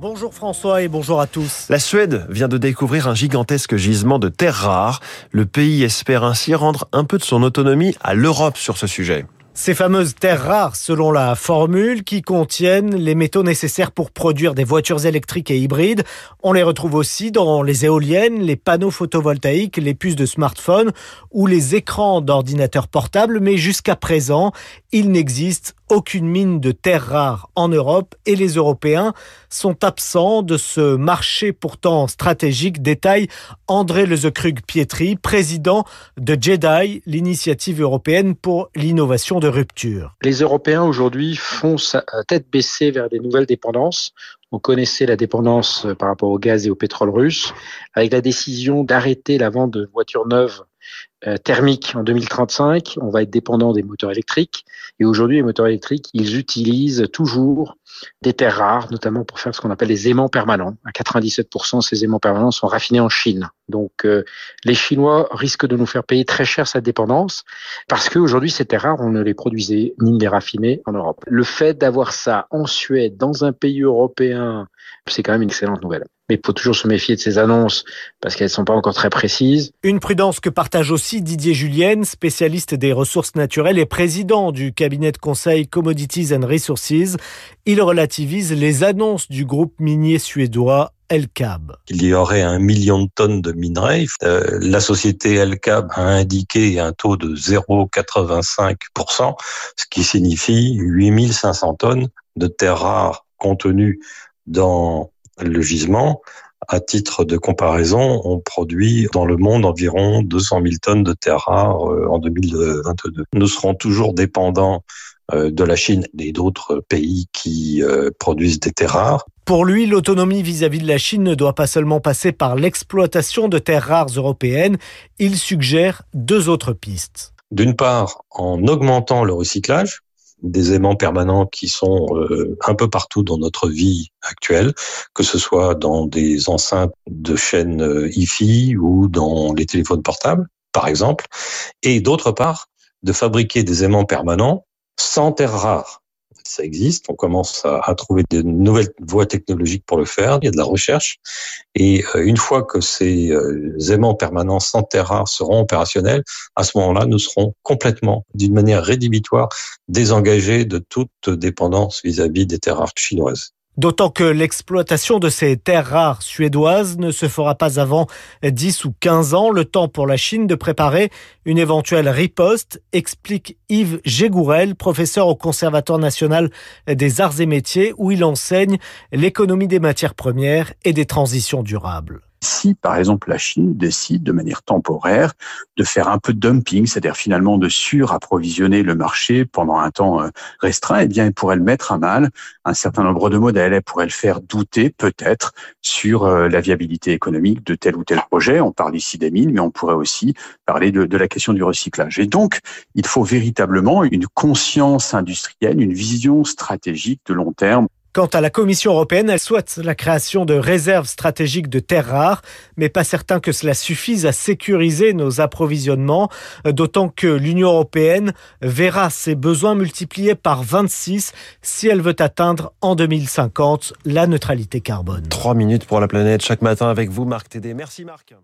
Bonjour François et bonjour à tous. La Suède vient de découvrir un gigantesque gisement de terres rares. Le pays espère ainsi rendre un peu de son autonomie à l'Europe sur ce sujet. Ces fameuses terres rares, selon la formule, qui contiennent les métaux nécessaires pour produire des voitures électriques et hybrides. On les retrouve aussi dans les éoliennes, les panneaux photovoltaïques, les puces de smartphones ou les écrans d'ordinateurs portables. Mais jusqu'à présent, il n'existe aucune mine de terres rares en Europe et les Européens sont absents de ce marché pourtant stratégique, détaille André Lezekrug-Pietri, président de JEDI, l'initiative européenne pour l'innovation de rupture. Les Européens aujourd'hui foncent à tête baissée vers des nouvelles dépendances. On connaissait la dépendance par rapport au gaz et au pétrole russe. Avec la décision d'arrêter la vente de voitures neuves euh, thermique en 2035, on va être dépendant des moteurs électriques. Et aujourd'hui, les moteurs électriques, ils utilisent toujours des terres rares, notamment pour faire ce qu'on appelle les aimants permanents. À 97%, ces aimants permanents sont raffinés en Chine. Donc, euh, les Chinois risquent de nous faire payer très cher cette dépendance parce qu'aujourd'hui, ces terres rares, on ne les produisait ni ne les raffinait en Europe. Le fait d'avoir ça en Suède, dans un pays européen, c'est quand même une excellente nouvelle mais il faut toujours se méfier de ces annonces parce qu'elles ne sont pas encore très précises. Une prudence que partage aussi Didier Julienne, spécialiste des ressources naturelles et président du cabinet de conseil Commodities and Resources. Il relativise les annonces du groupe minier suédois Elcab. Il y aurait un million de tonnes de minerais. Euh, la société Elcab a indiqué un taux de 0,85%, ce qui signifie 8500 tonnes de terres rares contenues dans le gisement. À titre de comparaison, on produit dans le monde environ 200 000 tonnes de terres rares euh, en 2022. Nous serons toujours dépendants euh, de la Chine et d'autres pays qui euh, produisent des terres rares. Pour lui, l'autonomie vis-à-vis de la Chine ne doit pas seulement passer par l'exploitation de terres rares européennes, il suggère deux autres pistes. D'une part, en augmentant le recyclage, des aimants permanents qui sont euh, un peu partout dans notre vie actuelle, que ce soit dans des enceintes de chaînes euh, Hi-Fi ou dans les téléphones portables, par exemple, et d'autre part, de fabriquer des aimants permanents sans terres rares ça existe. On commence à, trouver de nouvelles voies technologiques pour le faire. Il y a de la recherche. Et euh, une fois que ces euh, aimants permanents sans terre rare seront opérationnels, à ce moment-là, nous serons complètement, d'une manière rédhibitoire, désengagés de toute dépendance vis-à-vis -vis des terres rares chinoises. D'autant que l'exploitation de ces terres rares suédoises ne se fera pas avant 10 ou 15 ans, le temps pour la Chine de préparer une éventuelle riposte, explique Yves Gégourel, professeur au Conservatoire national des arts et métiers, où il enseigne l'économie des matières premières et des transitions durables. Si, par exemple, la Chine décide de manière temporaire de faire un peu de dumping, c'est-à-dire finalement de surapprovisionner le marché pendant un temps euh, restreint, eh bien, elle pourrait mettre à mal. Un certain nombre de modèles, elle pourrait le faire douter peut-être sur euh, la viabilité économique de tel ou tel projet. On parle ici des mines, mais on pourrait aussi parler de la question du recyclage. Et donc, il faut véritablement une conscience industrielle, une vision stratégique de long terme. Quant à la Commission européenne, elle souhaite la création de réserves stratégiques de terres rares, mais pas certain que cela suffise à sécuriser nos approvisionnements, d'autant que l'Union européenne verra ses besoins multipliés par 26 si elle veut atteindre en 2050 la neutralité carbone. Trois minutes pour la planète chaque matin avec vous, Marc Tédé. Merci Marc.